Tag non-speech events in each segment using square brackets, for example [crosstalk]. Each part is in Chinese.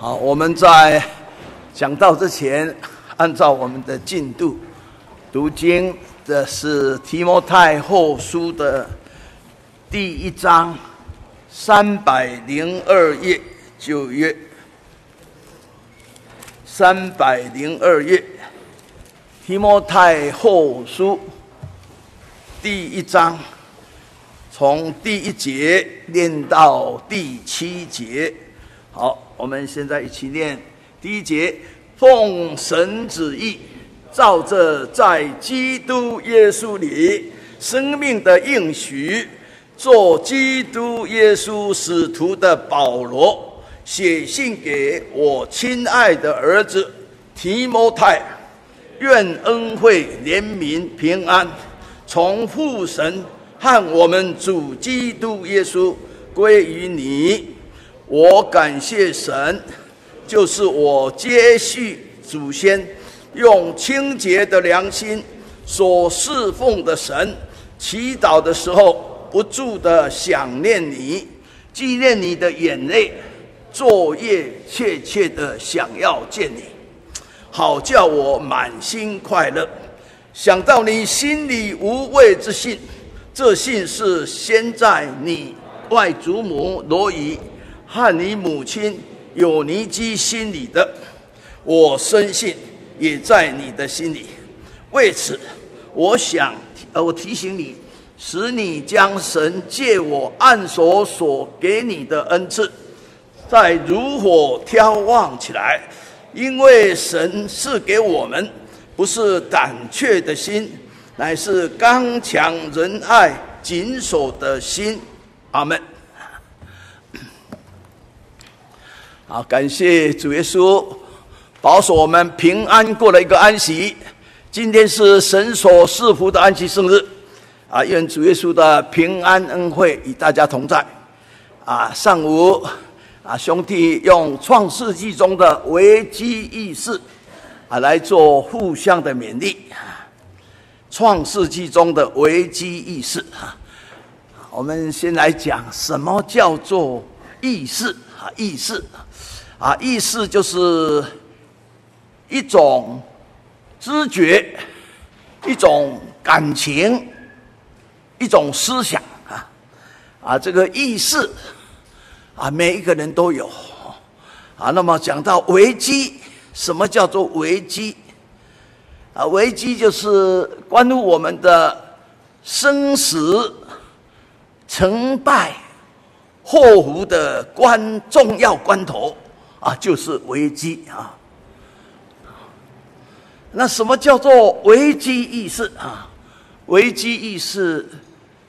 好，我们在讲道之前，按照我们的进度读经，这是提摩太后书的第一章，三百零二页，九月，三百零二页，提摩太后书第一章，从第一节念到第七节，好。我们现在一起念第一节：奉神旨意，照着在基督耶稣里生命的应许，做基督耶稣使徒的保罗，写信给我亲爱的儿子提摩太，愿恩惠、怜悯、平安，从父神和我们主基督耶稣归于你。我感谢神，就是我接续祖先用清洁的良心所侍奉的神。祈祷的时候不住的想念你，纪念你的眼泪，昼夜切切的想要见你，好叫我满心快乐。想到你心里无畏之信，这信是先在你外祖母罗以。和你母亲有尼基心里的，我深信也在你的心里。为此，我想，呃，我提醒你，使你将神借我按所所给你的恩赐，再如火眺望起来。因为神赐给我们不是胆怯的心，乃是刚强仁爱、谨守的心。阿门。好，感谢主耶稣保守我们平安过了一个安息。今天是神所赐福的安息生日，啊，愿主耶稣的平安恩惠与大家同在。啊，上午啊，兄弟用创世纪中的危机意识啊来做互相的勉励。创世纪中的危机意识啊，我们先来讲什么叫做意识啊，意识。啊，啊意识就是一种知觉，一种感情，一种思想啊啊，这个意识啊，每一个人都有啊。那么讲到危机，什么叫做危机？啊，危机就是关乎我们的生死、成败、祸福的关重要关头。啊，就是危机啊！那什么叫做危机意识啊？危机意识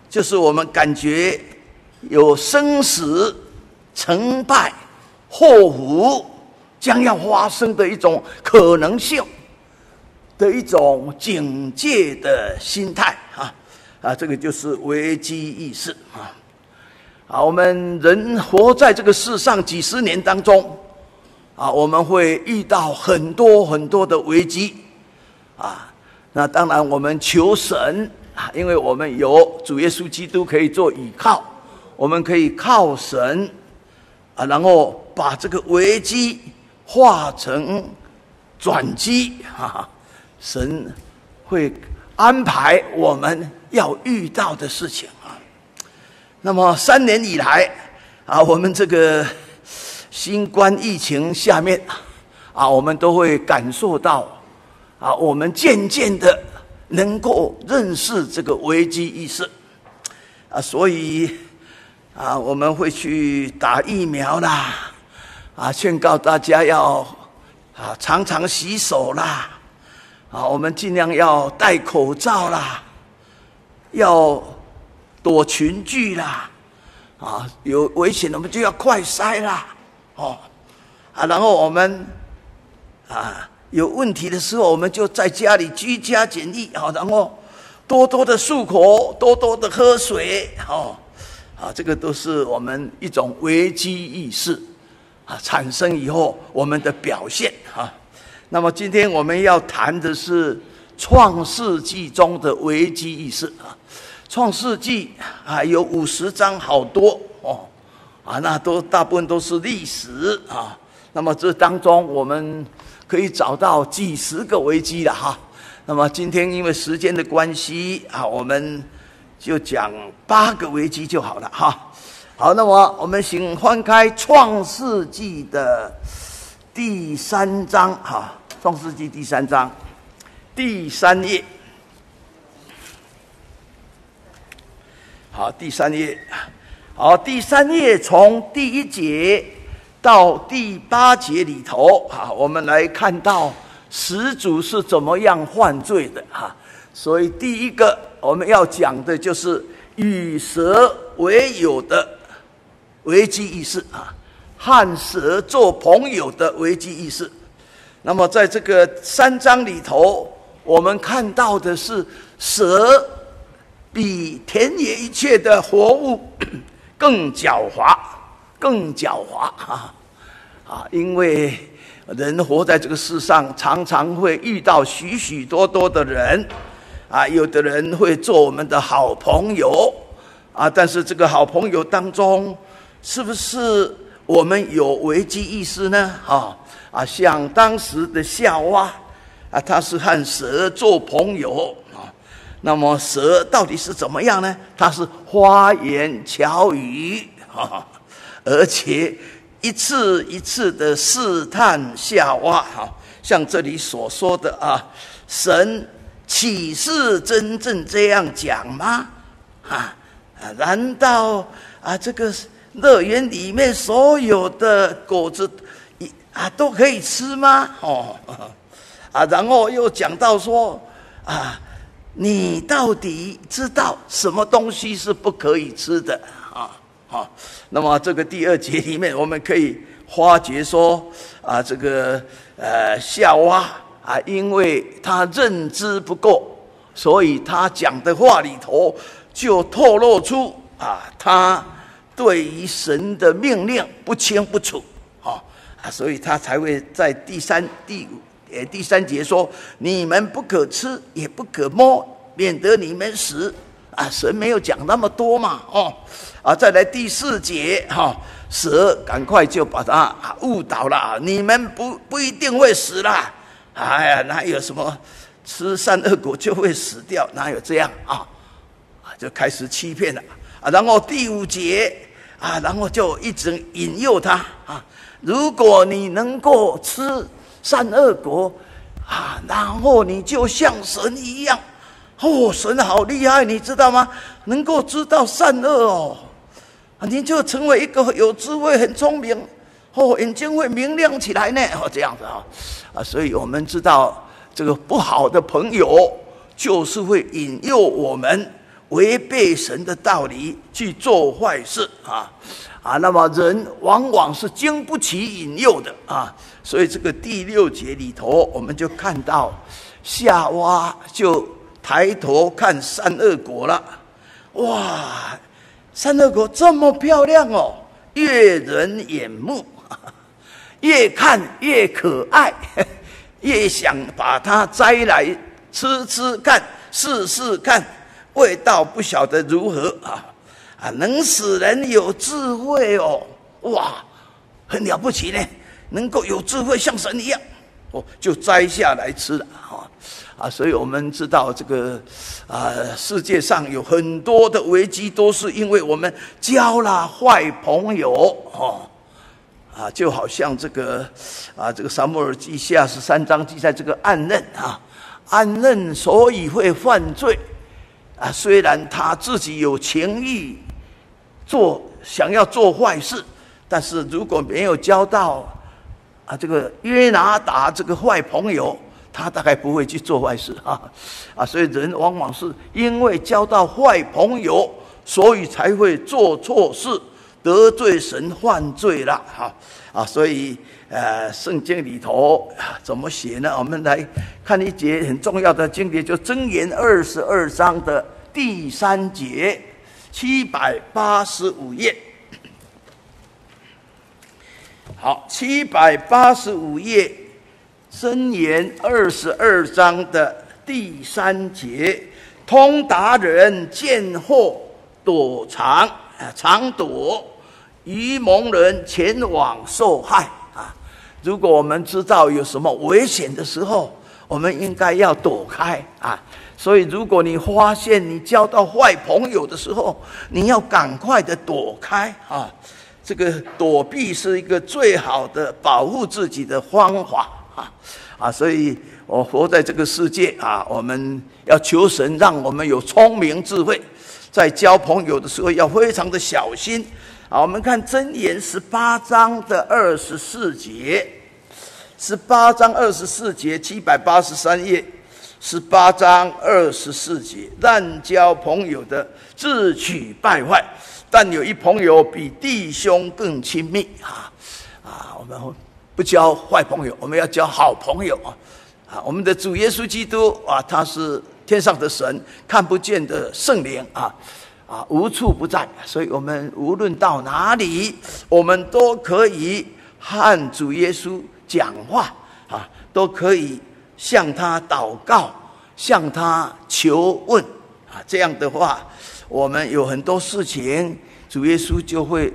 就是我们感觉有生死、成败、祸福将要发生的一种可能性的一种警戒的心态啊！啊，这个就是危机意识啊！啊，我们人活在这个世上几十年当中。啊，我们会遇到很多很多的危机，啊，那当然我们求神啊，因为我们有主耶稣基督可以做依靠，我们可以靠神啊，然后把这个危机化成转机啊，神会安排我们要遇到的事情啊。那么三年以来啊，我们这个。新冠疫情下面，啊，我们都会感受到，啊，我们渐渐的能够认识这个危机意识，啊，所以，啊，我们会去打疫苗啦，啊，劝告大家要，啊，常常洗手啦，啊，我们尽量要戴口罩啦，要躲群聚啦，啊，有危险我们就要快筛啦。哦，啊，然后我们啊有问题的时候，我们就在家里居家检疫啊，然后多多的漱口，多多的喝水，哦，啊，这个都是我们一种危机意识啊产生以后我们的表现啊。那么今天我们要谈的是创世纪中的危机意识啊，创世纪啊有五十章，好多。啊，那都大部分都是历史啊，那么这当中我们可以找到几十个危机了哈。那么今天因为时间的关系啊，我们就讲八个危机就好了哈。好，那么我们请翻开《创世纪》的第三章哈，《创世纪》第三章第三页。好，第三页。好，第三页从第一节到第八节里头哈，我们来看到始祖是怎么样犯罪的哈。所以第一个我们要讲的就是与蛇为友的危机意识啊，和蛇做朋友的危机意识。那么在这个三章里头，我们看到的是蛇比田野一切的活物。更狡猾，更狡猾啊！啊，因为人活在这个世上，常常会遇到许许多多的人，啊，有的人会做我们的好朋友，啊，但是这个好朋友当中，是不是我们有危机意识呢？啊啊，像当时的夏娃，啊，他是和蛇做朋友。那么蛇到底是怎么样呢？它是花言巧语，哈，[laughs] 而且一次一次的试探夏娃，哈，像这里所说的啊，神岂是真正这样讲吗？啊，难道啊这个乐园里面所有的果子一啊都可以吃吗？哦，啊，然后又讲到说啊。你到底知道什么东西是不可以吃的啊？好，那么这个第二节里面，我们可以发觉说啊，这个呃夏娃啊，因为他认知不够，所以他讲的话里头就透露出啊，他对于神的命令不清不楚啊，所以他才会在第三、第五。诶，第三节说：“你们不可吃，也不可摸，免得你们死。”啊，神没有讲那么多嘛，哦，啊，再来第四节哈、蛇赶快就把他误导了，你们不不一定会死啦。哎呀，哪有什么吃善恶果就会死掉？哪有这样啊？啊，就开始欺骗了啊。然后第五节啊，然后就一直引诱他啊，如果你能够吃。善恶果啊，然后你就像神一样，哦，神好厉害，你知道吗？能够知道善恶哦，你就成为一个有智慧、很聪明，哦，眼睛会明亮起来呢，哦，这样子啊，啊，所以我们知道这个不好的朋友，就是会引诱我们违背神的道理去做坏事啊。啊，那么人往往是经不起引诱的啊，所以这个第六节里头，我们就看到夏娃就抬头看善恶果了，哇，善恶果这么漂亮哦，悦人眼目，越看越可爱，越想把它摘来吃吃看，试试看，味道不晓得如何啊。啊，能使人有智慧哦，哇，很了不起呢！能够有智慧，像神一样，哦，就摘下来吃了哈。啊，所以我们知道这个啊，世界上有很多的危机，都是因为我们交了坏朋友哦。啊，就好像这个啊，这个撒母耳记下十三章记载这个暗嫩啊，暗嫩所以会犯罪啊，虽然他自己有情欲。做想要做坏事，但是如果没有交到啊这个约拿达这个坏朋友，他大概不会去做坏事啊啊！所以人往往是因为交到坏朋友，所以才会做错事，得罪神，犯罪了哈啊！所以呃，圣经里头怎么写呢？我们来看一节很重要的经节，就箴言二十二章的第三节。七百八十五页，好，七百八十五页，箴言二十二章的第三节，通达人见祸躲藏啊，藏躲；愚蒙人前往受害啊。如果我们知道有什么危险的时候，我们应该要躲开啊。所以，如果你发现你交到坏朋友的时候，你要赶快的躲开啊！这个躲避是一个最好的保护自己的方法啊！啊，所以我活在这个世界啊，我们要求神让我们有聪明智慧，在交朋友的时候要非常的小心啊！我们看箴言十八章的二十四节，十八章二十四节，七百八十三页。十八章二十四节，滥交朋友的自取败坏，但有一朋友比弟兄更亲密啊！啊，我们不交坏朋友，我们要交好朋友啊！啊，我们的主耶稣基督啊，他是天上的神，看不见的圣灵啊啊，无处不在，所以我们无论到哪里，我们都可以和主耶稣讲话啊，都可以。向他祷告，向他求问啊，这样的话，我们有很多事情，主耶稣就会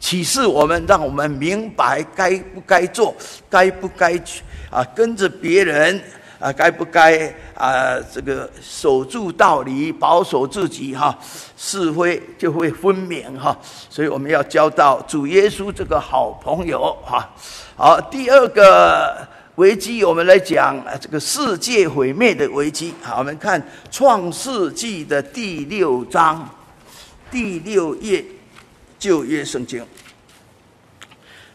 启示我们，让我们明白该不该做，该不该去啊，跟着别人啊，该不该啊，这个守住道理，保守自己哈，是非就会分明哈。所以我们要交到主耶稣这个好朋友哈。好，第二个。危机，我们来讲啊，这个世界毁灭的危机。好，我们看《创世纪》的第六章，第六页，旧约圣经，《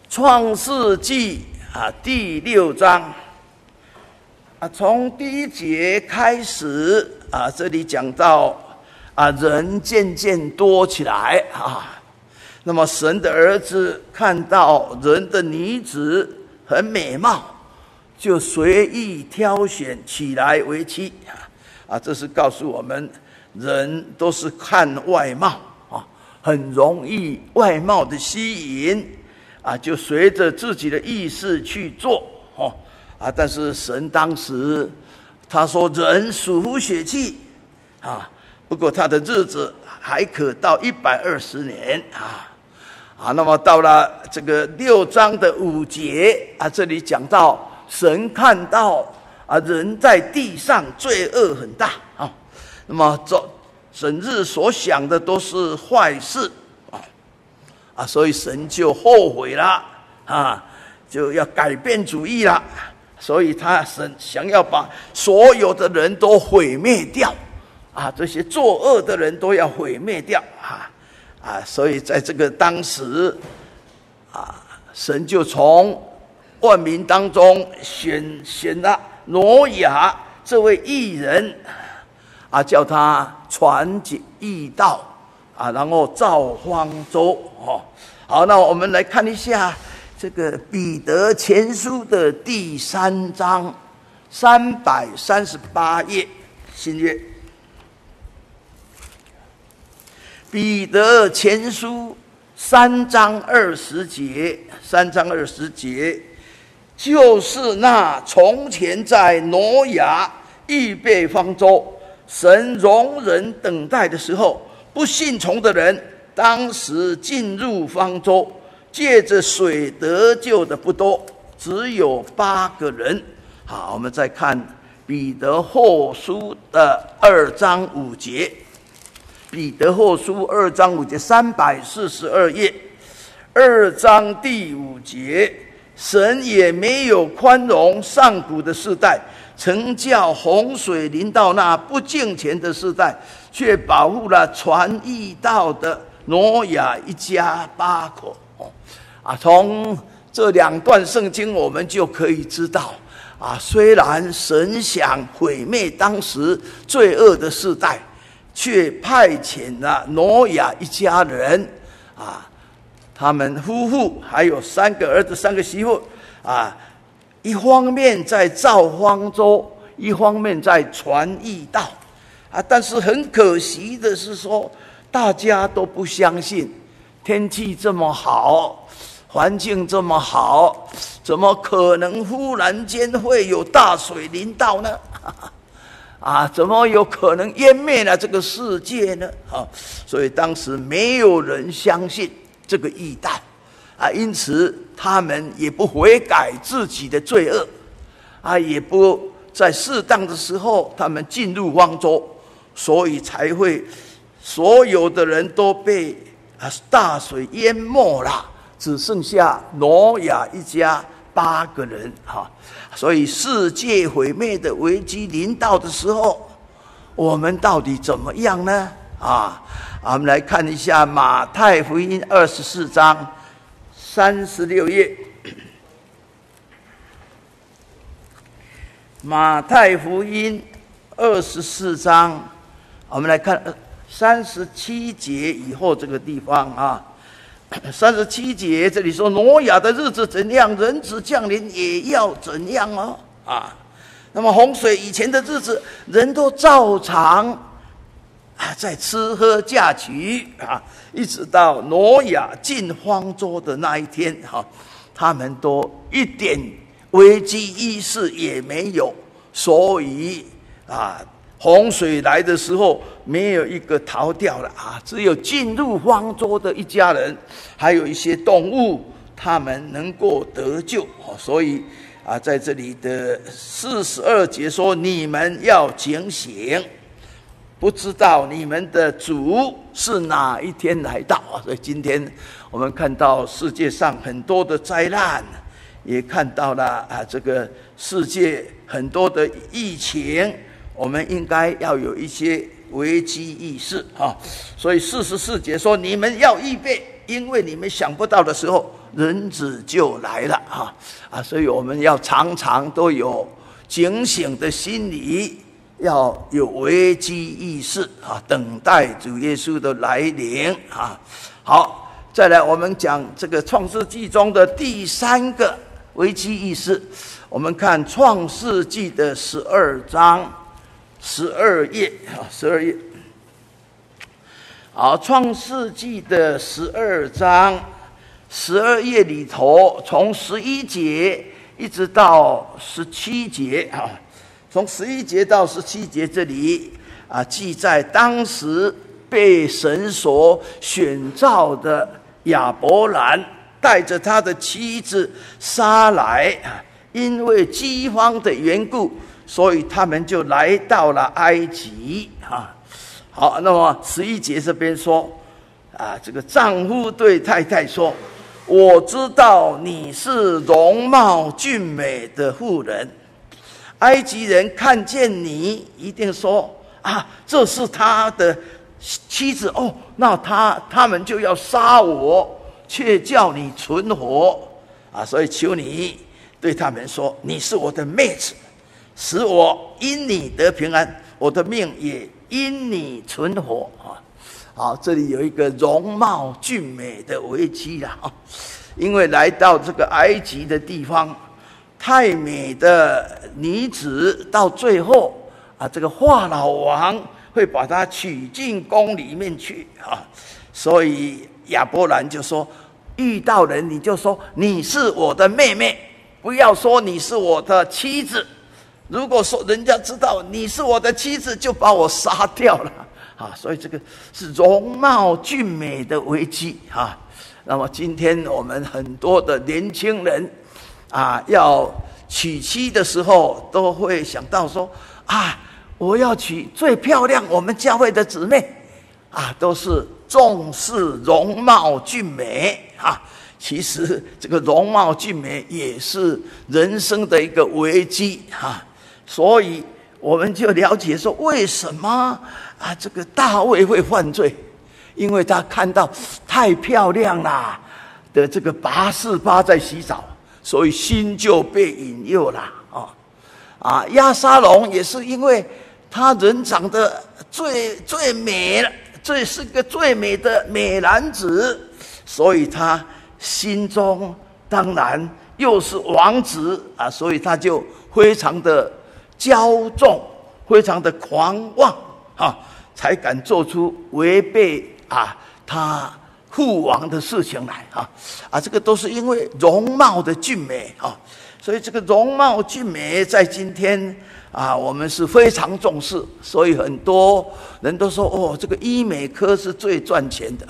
创世纪》啊，第六章啊，从第一节开始啊，这里讲到啊，人渐渐多起来啊，那么神的儿子看到人的女子很美貌。就随意挑选起来为妻啊！啊，这是告诉我们，人都是看外貌啊，很容易外貌的吸引啊，就随着自己的意识去做哦啊！但是神当时他说，人属乎血气啊，不过他的日子还可到一百二十年啊啊！那么到了这个六章的五节啊，这里讲到。神看到啊，人在地上罪恶很大。啊，那么这整日所想的都是坏事。啊啊，所以神就后悔了。啊，就要改变主意了，所以他神想要把所有的人都毁灭掉。啊，这些作恶的人都要毁灭掉。啊啊，所以在这个当时啊，神就从。万民当中选选了挪亚这位艺人，啊，叫他传解义道，啊，然后造方舟，哦，好，那我们来看一下这个彼得前书的第三章三百三十八页，新约，彼得前书三章二十节，三章二十节。就是那从前在挪亚预备方舟，神容忍等待的时候，不信从的人，当时进入方舟，借着水得救的不多，只有八个人。好，我们再看彼得后书的二章五节，彼得后书二章五节，三百四十二页，二章第五节。神也没有宽容上古的世代，曾叫洪水临到那不敬虔的世代，却保护了传义道的挪亚一家八口。啊，从这两段圣经，我们就可以知道，啊，虽然神想毁灭当时罪恶的世代，却派遣了挪亚一家人，啊。他们夫妇还有三个儿子、三个媳妇，啊，一方面在造方舟，一方面在传义道，啊，但是很可惜的是说，大家都不相信，天气这么好，环境这么好，怎么可能忽然间会有大水临到呢？[laughs] 啊，怎么有可能湮灭了这个世界呢？啊，所以当时没有人相信。这个义道，啊，因此他们也不悔改自己的罪恶，啊，也不在适当的时候他们进入方舟，所以才会所有的人都被啊大水淹没了，只剩下挪亚一家八个人哈。所以世界毁灭的危机临到的时候，我们到底怎么样呢？啊，我们来看一下马太福音二十四章。三十六页，马太福音二十四章，我们来看三十七节以后这个地方啊。三十七节这里说，挪亚的日子怎样，人子降临也要怎样哦啊。那么洪水以前的日子，人都照常啊，在吃喝嫁娶啊。一直到挪亚进方舟的那一天，哈，他们都一点危机意识也没有，所以啊，洪水来的时候，没有一个逃掉了啊，只有进入方舟的一家人，还有一些动物，他们能够得救。所以啊，在这里的四十二节说：“你们要警醒。”不知道你们的主是哪一天来到啊？所以今天我们看到世界上很多的灾难，也看到了啊，这个世界很多的疫情，我们应该要有一些危机意识啊。所以四十四节说：“你们要预备，因为你们想不到的时候，人子就来了。”哈啊，所以我们要常常都有警醒的心理。要有危机意识啊，等待主耶稣的来临啊！好，再来我们讲这个创世纪中的第三个危机意识。我们看创世纪的十二章十二页啊，十二页。好，创世纪的十二章十二页里头，从十一节一直到十七节啊。从十一节到十七节这里啊，记载当时被神所选召的亚伯兰带着他的妻子莎莱啊，因为饥荒的缘故，所以他们就来到了埃及啊。好，那么十一节这边说啊，这个丈夫对太太说：“我知道你是容貌俊美的妇人。”埃及人看见你，一定说：“啊，这是他的妻子哦。”那他他们就要杀我，却叫你存活啊！所以求你对他们说：“你是我的妹子，使我因你得平安，我的命也因你存活啊！”好，这里有一个容貌俊美的危机了啊，因为来到这个埃及的地方。太美的女子，到最后啊，这个华老王会把她娶进宫里面去啊。所以亚伯兰就说：遇到人你就说你是我的妹妹，不要说你是我的妻子。如果说人家知道你是我的妻子，就把我杀掉了啊。所以这个是容貌俊美的危机啊。那么今天我们很多的年轻人。啊，要娶妻的时候，都会想到说：啊，我要娶最漂亮我们教会的姊妹，啊，都是重视容貌俊美啊。其实这个容貌俊美也是人生的一个危机啊。所以我们就了解说，为什么啊这个大卫会犯罪？因为他看到太漂亮了的这个拔士巴在洗澡。所以心就被引诱了啊！啊，亚沙龙也是因为他人长得最最美了，最是个最美的美男子，所以他心中当然又是王子啊，所以他就非常的骄纵，非常的狂妄啊，才敢做出违背啊他。父王的事情来哈啊，这个都是因为容貌的俊美啊，所以这个容貌俊美在今天啊，我们是非常重视。所以很多人都说哦，这个医美科是最赚钱的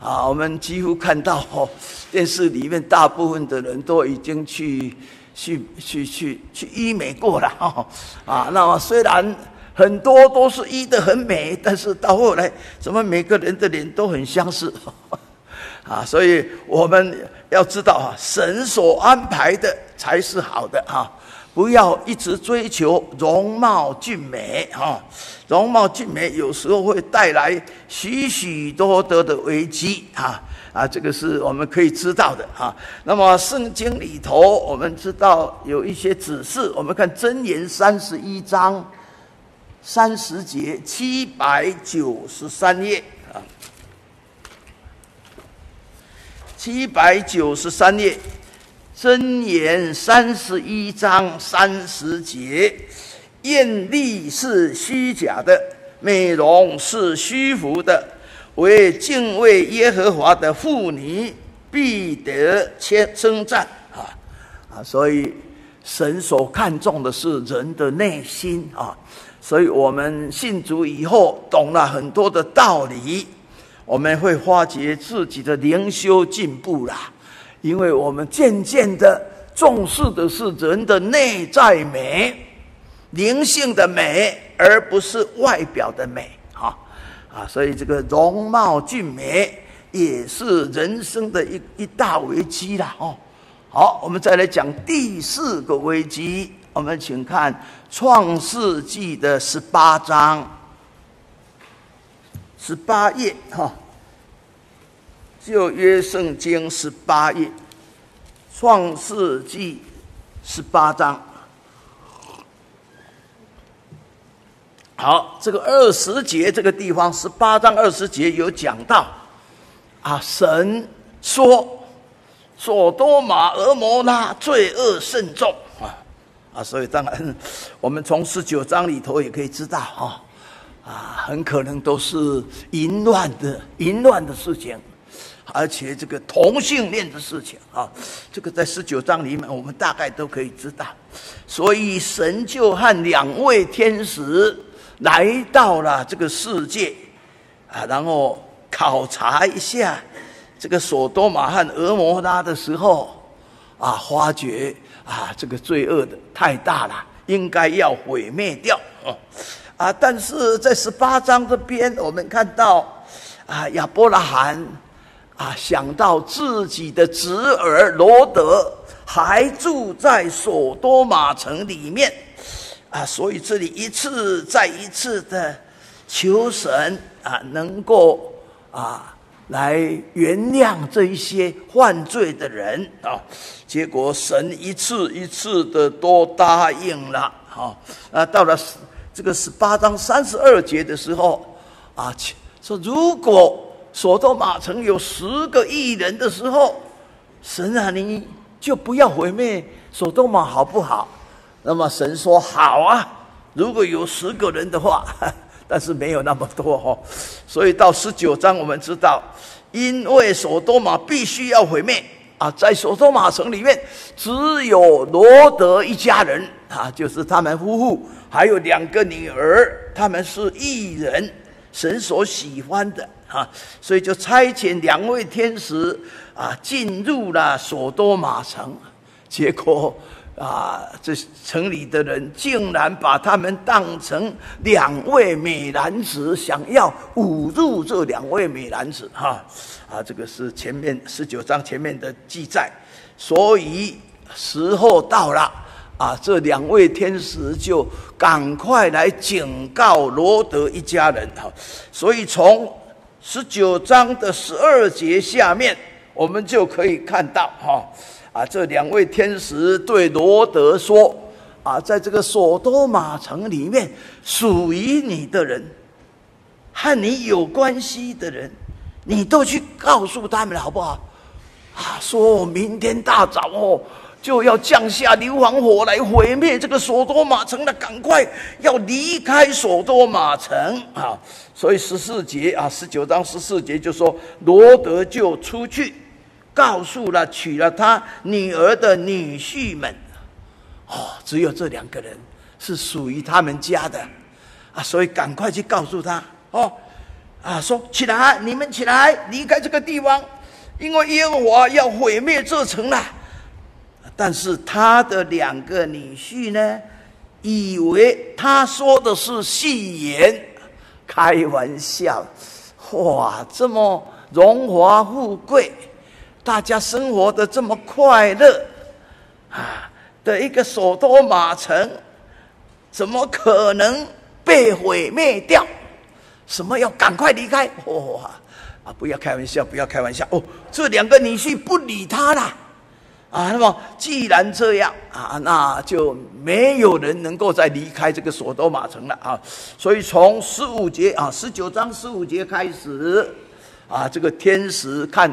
啊，我们几乎看到哦，电视里面大部分的人都已经去去去去去医美过了哈啊。那么虽然很多都是医得很美，但是到后来怎么每个人的脸都很相似 [laughs] 啊？所以我们要知道啊，神所安排的才是好的哈。不要一直追求容貌俊美哈，容貌俊美有时候会带来许许多多的危机啊啊，这个是我们可以知道的哈。那么圣经里头，我们知道有一些指示，我们看箴言三十一章三十节七百九十三页啊，七百九十三页。箴言三十一章三十节：艳丽是虚假的，美容是虚浮的，为敬畏耶和华的妇女必得称赞啊啊！所以神所看重的是人的内心啊，所以我们信主以后，懂了很多的道理，我们会发觉自己的灵修进步了。因为我们渐渐的重视的是人的内在美、灵性的美，而不是外表的美，哈啊，所以这个容貌俊美也是人生的一一大危机了，哦。好，我们再来讲第四个危机，我们请看《创世纪》的十八章十八页，哈。旧约圣经十八页，创世纪十八章。好，这个二十节这个地方，十八章二十节有讲到，啊，神说，所多玛、俄摩拉罪恶甚重啊，所以当然，我们从十九章里头也可以知道，哈，啊，很可能都是淫乱的淫乱的事情。而且这个同性恋的事情啊，这个在十九章里面我们大概都可以知道。所以神就和两位天使来到了这个世界啊，然后考察一下这个所多玛和俄摩拉的时候啊，发觉啊这个罪恶的太大了，应该要毁灭掉啊啊！但是在十八章这边，我们看到啊亚伯拉罕。啊，想到自己的侄儿罗德还住在索多玛城里面，啊，所以这里一次再一次的求神啊，能够啊来原谅这一些犯罪的人啊。结果神一次一次的都答应了，好啊，到了十这个十八章三十二节的时候啊，说如果。所多玛城有十个义人的时候，神啊，你就不要毁灭所多玛好不好？那么神说好啊，如果有十个人的话，但是没有那么多哦。所以到十九章我们知道，因为所多玛必须要毁灭啊，在所多玛城里面只有罗德一家人啊，就是他们夫妇还有两个女儿，他们是义人，神所喜欢的。啊，所以就差遣两位天使啊，进入了所多玛城，结果啊，这城里的人竟然把他们当成两位美男子，想要侮辱这两位美男子。哈，啊，这个是前面十九章前面的记载，所以时候到了啊，这两位天使就赶快来警告罗德一家人。哈，所以从十九章的十二节下面，我们就可以看到哈，啊这两位天使对罗德说啊，在这个所多玛城里面，属于你的人，和你有关系的人，你都去告诉他们好不好？啊，说我明天大早哦。就要降下硫磺火来毁灭这个所多玛城的，赶快要离开所多玛城啊！所以十四节啊，十九章十四节就说罗德就出去，告诉了娶了他女儿的女婿们，哦，只有这两个人是属于他们家的。啊，所以赶快去告诉他。哦啊，说起来，你们起来，离开这个地方，因为耶和华要毁灭这城了。但是他的两个女婿呢，以为他说的是戏言，开玩笑。哇，这么荣华富贵，大家生活的这么快乐啊的一个所多玛城，怎么可能被毁灭掉？什么要赶快离开？哇啊！不要开玩笑，不要开玩笑哦！这两个女婿不理他了啊。那么既然这样啊，那就没有人能够再离开这个所多玛城了啊。所以从十五节啊，十九章十五节开始啊，这个天使看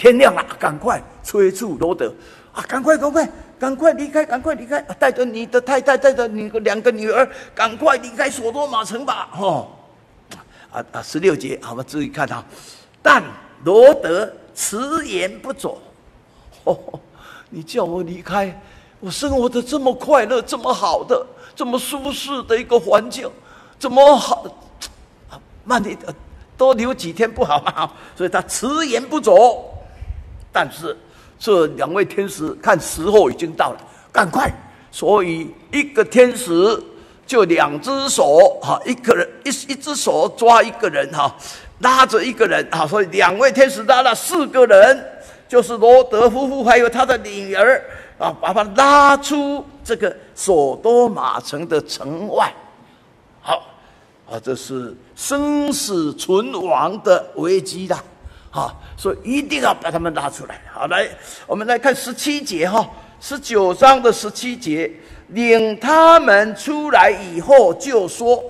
天亮了，赶快催促罗德啊，赶快赶快赶快离开，赶快离开，带着你的太太，带着你的两个女儿，赶快离开所多玛城吧！哦。啊啊！十六节，好，我们注意看啊。但罗德迟延不走。[laughs] 哦，你叫我离开，我生活的这么快乐，这么好的，这么舒适的一个环境，怎么好？慢点，多留几天不好吗？所以他迟延不走。但是这两位天使看时候已经到了，赶快。所以一个天使。就两只手哈，一个人一一只手抓一个人哈，拉着一个人啊，所以两位天使拉了四个人，就是罗德夫妇还有他的女儿啊，把他拉出这个所多玛城的城外。好，啊，这是生死存亡的危机的，啊，所以一定要把他们拉出来。好，来，我们来看十七节哈，十九章的十七节。领他们出来以后，就说：“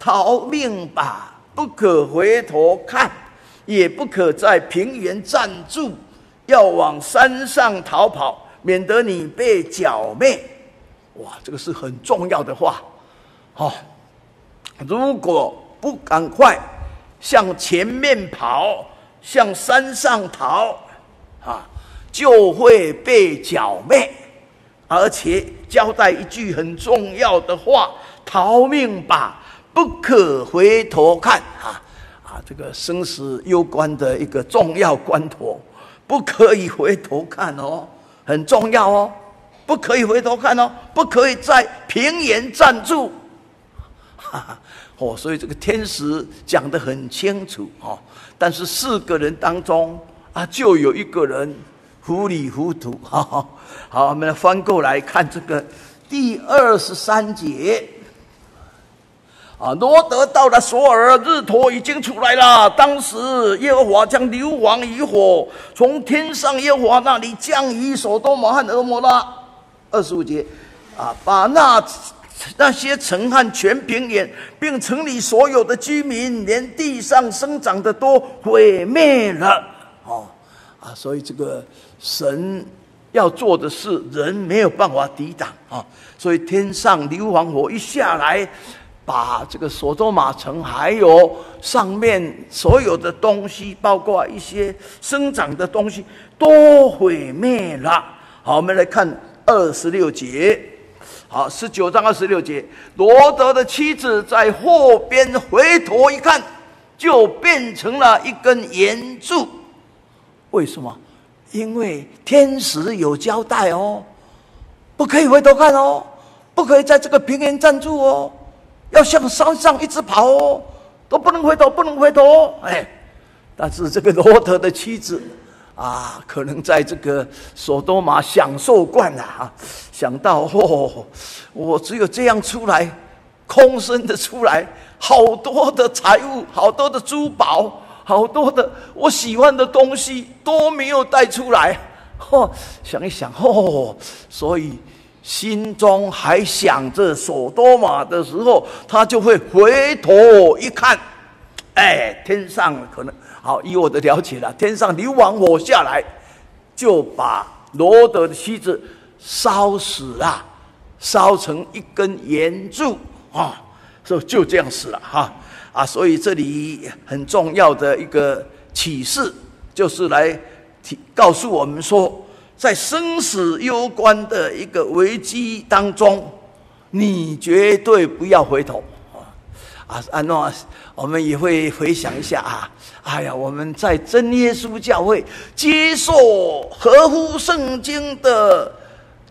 逃命吧，不可回头看，也不可在平原暂住，要往山上逃跑，免得你被剿灭。”哇，这个是很重要的话，好，如果不赶快向前面跑，向山上逃，啊，就会被剿灭。而且交代一句很重要的话：“逃命吧，不可回头看。”啊啊，这个生死攸关的一个重要关头，不可以回头看哦，很重要哦，不可以回头看哦，不可以在平原站住。哈哈，哦，所以这个天使讲得很清楚哦，但是四个人当中啊，就有一个人。糊里糊涂，好，好，我们来翻过来看这个第二十三节。啊，罗得到了索尔，日头已经出来了。当时耶和华将硫磺与火从天上耶和华那里降于所多玛和蛾摩拉。二十五节，啊，把那那些城汉全平原，并城里所有的居民，连地上生长的都毁灭了。哦，啊，所以这个。神要做的事，人没有办法抵挡啊！所以天上硫磺火一下来，把这个所多玛城还有上面所有的东西，包括一些生长的东西，都毁灭了。好，我们来看二十六节。好，十九章二十六节，罗德的妻子在后边回头一看，就变成了一根盐柱。为什么？因为天使有交代哦，不可以回头看哦，不可以在这个平原站住哦，要向山上一直跑哦，都不能回头，不能回头哦。哎，但是这个罗德的妻子啊，可能在这个所多玛享受惯了啊，想到哦，我只有这样出来，空身的出来，好多的财物，好多的珠宝。好多的我喜欢的东西都没有带出来，哦！想一想，哦！所以心中还想着所多玛的时候，他就会回头一看，哎，天上可能好，以我的了解了，天上硫磺火下来，就把罗德的妻子烧死了，烧成一根圆柱啊，所以就这样死了哈。啊，所以这里很重要的一个启示，就是来提告诉我们说，在生死攸关的一个危机当中，你绝对不要回头啊！安诺，我们也会回想一下啊，哎呀，我们在真耶稣教会接受合乎圣经的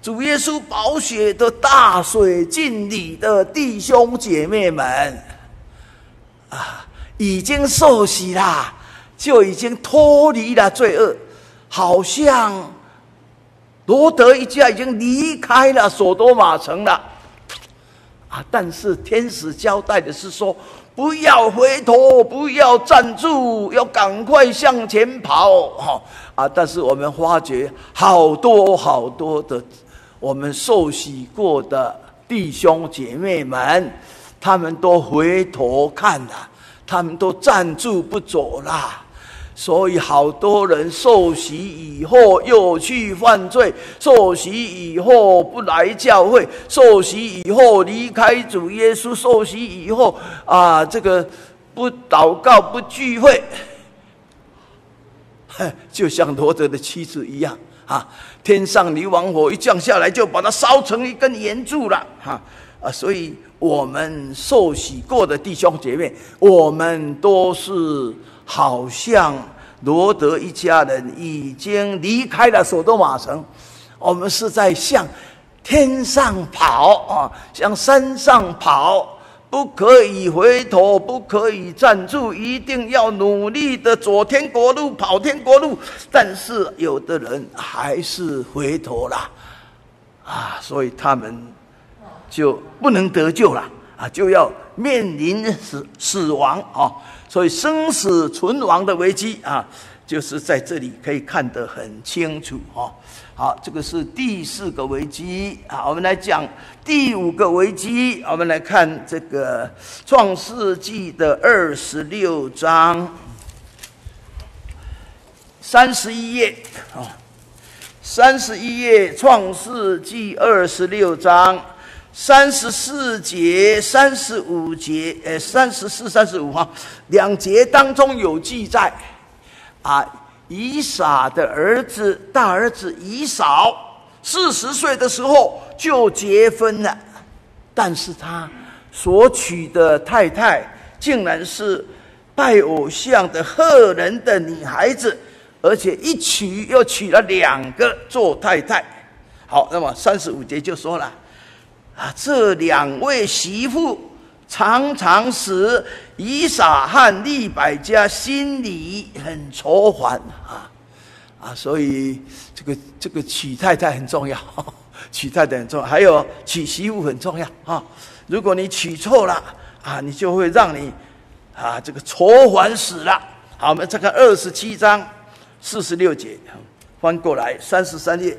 主耶稣宝血的大水浸礼的弟兄姐妹们，啊，已经受洗啦，就已经脱离了罪恶，好像罗德一家已经离开了所多玛城了。啊！但是天使交代的是说，不要回头，不要站住，要赶快向前跑。哈啊！但是我们发觉好多好多的我们受洗过的弟兄姐妹们，他们都回头看了，他们都站住不走了。所以，好多人受洗以后又去犯罪，受洗以后不来教会，受洗以后离开主耶稣，受洗以后啊，这个不祷告、不聚会，[laughs] 就像罗德的妻子一样啊！天上硫磺火一降下来，就把它烧成一根圆柱了哈啊！所以，我们受洗过的弟兄姐妹，我们都是。好像罗德一家人已经离开了所多玛城，我们是在向天上跑啊，向山上跑，不可以回头，不可以站住，一定要努力的走天国路，跑天国路。但是有的人还是回头了，啊，所以他们就不能得救了啊，就要面临死死亡啊。所以生死存亡的危机啊，就是在这里可以看得很清楚哈。好，这个是第四个危机啊。我们来讲第五个危机。我们来看这个《创世纪》的二十六章三十一页啊，三十一页《创世纪》二十六章。三十四节、三十五节，呃，三十四、三十五哈，两节当中有记载，啊，以撒的儿子大儿子以扫四十岁的时候就结婚了，但是他所娶的太太竟然是拜偶像的赫人的女孩子，而且一娶又娶了两个做太太。好，那么三十五节就说了。啊，这两位媳妇常常使以撒和利百家心里很愁烦啊啊，所以这个这个娶太太很重要，[laughs] 娶太太很重要，还有娶媳妇很重要啊。如果你娶错了啊，你就会让你啊这个愁烦死了。好，我们再看二十七章四十六节，翻过来三十三页，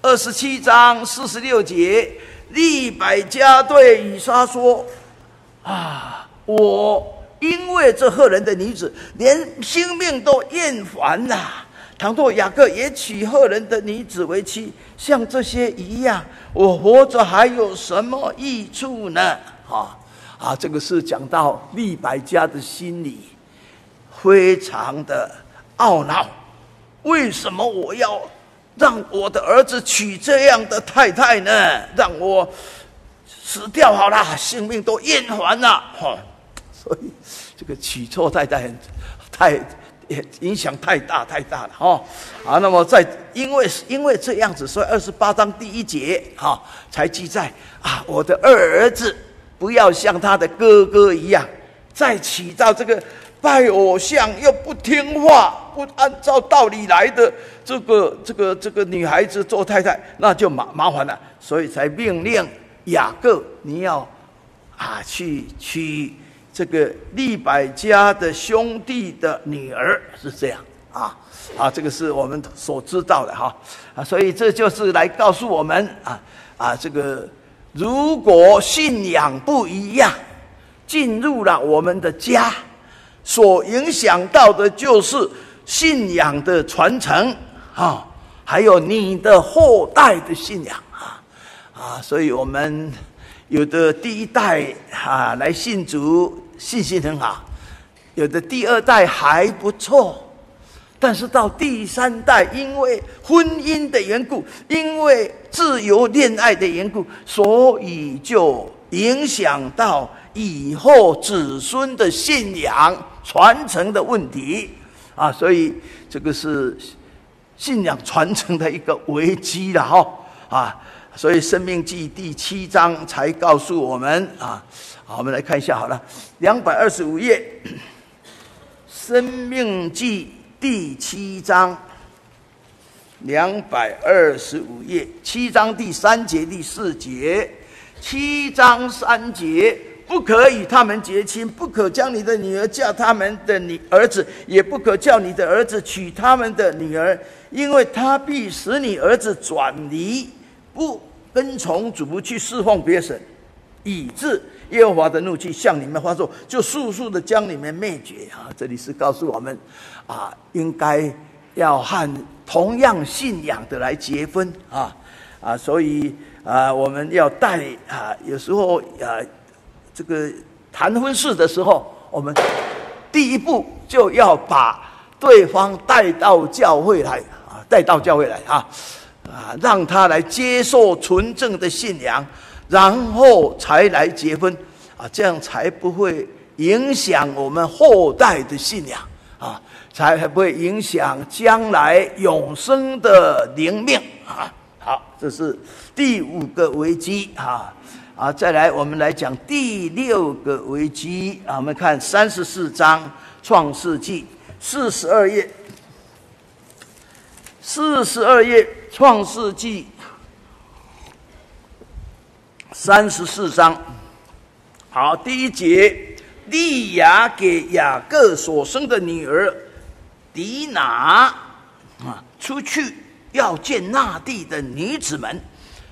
二十七章四十六节。利百加对以撒说：“啊，我因为这赫人的女子，连性命都厌烦了。倘若雅各也娶赫人的女子为妻，像这些一样，我活着还有什么益处呢？”啊啊，这个是讲到利百加的心里非常的懊恼，为什么我要？让我的儿子娶这样的太太呢？让我死掉好了，性命都厌烦了。哈，所以这个娶错太太很太影响太大太大了。哈，啊，那么在因为因为这样子，所以二十八章第一节哈才记载啊，我的二儿子不要像他的哥哥一样，再娶到这个。拜偶像又不听话，不按照道理来的这个这个这个女孩子做太太，那就麻麻烦了。所以才命令雅各，你要啊去娶这个利百家的兄弟的女儿，是这样啊啊，这个是我们所知道的哈啊。所以这就是来告诉我们啊啊，这个如果信仰不一样，进入了我们的家。所影响到的就是信仰的传承啊，还有你的后代的信仰啊啊，所以我们有的第一代啊来信主，信心很好；有的第二代还不错，但是到第三代，因为婚姻的缘故，因为自由恋爱的缘故，所以就影响到以后子孙的信仰。传承的问题。啊，所以这个是信仰传承的一个危机了哈。啊，所以《生命记》第七章才告诉我们啊，好，我们来看一下好了，两百二十五页，《生命记》第七章。两百二十五页，七章第三节、第四节，七章三节，不可与他们结亲，不可将你的女儿嫁他们的女儿子，也不可叫你的儿子娶他们的女儿，因为他必使你儿子转离，不跟从主不去侍奉别神，以致耶和华的怒气向你们发作，就速速的将你们灭绝啊！这里是告诉我们，啊，应该要和。同样信仰的来结婚啊啊，所以啊，我们要带啊，有时候啊，这个谈婚事的时候，我们第一步就要把对方带到教会来啊，带到教会来啊啊，让他来接受纯正的信仰，然后才来结婚啊，这样才不会影响我们后代的信仰啊。才不会影响将来永生的灵命啊！好，这是第五个危机啊！啊，再来，我们来讲第六个危机啊！我们看三十四章创世纪四十二页，四十二页创世纪三十四章。好，第一节，利亚给雅各所生的女儿。迪拿啊，出去要见那地的女子们，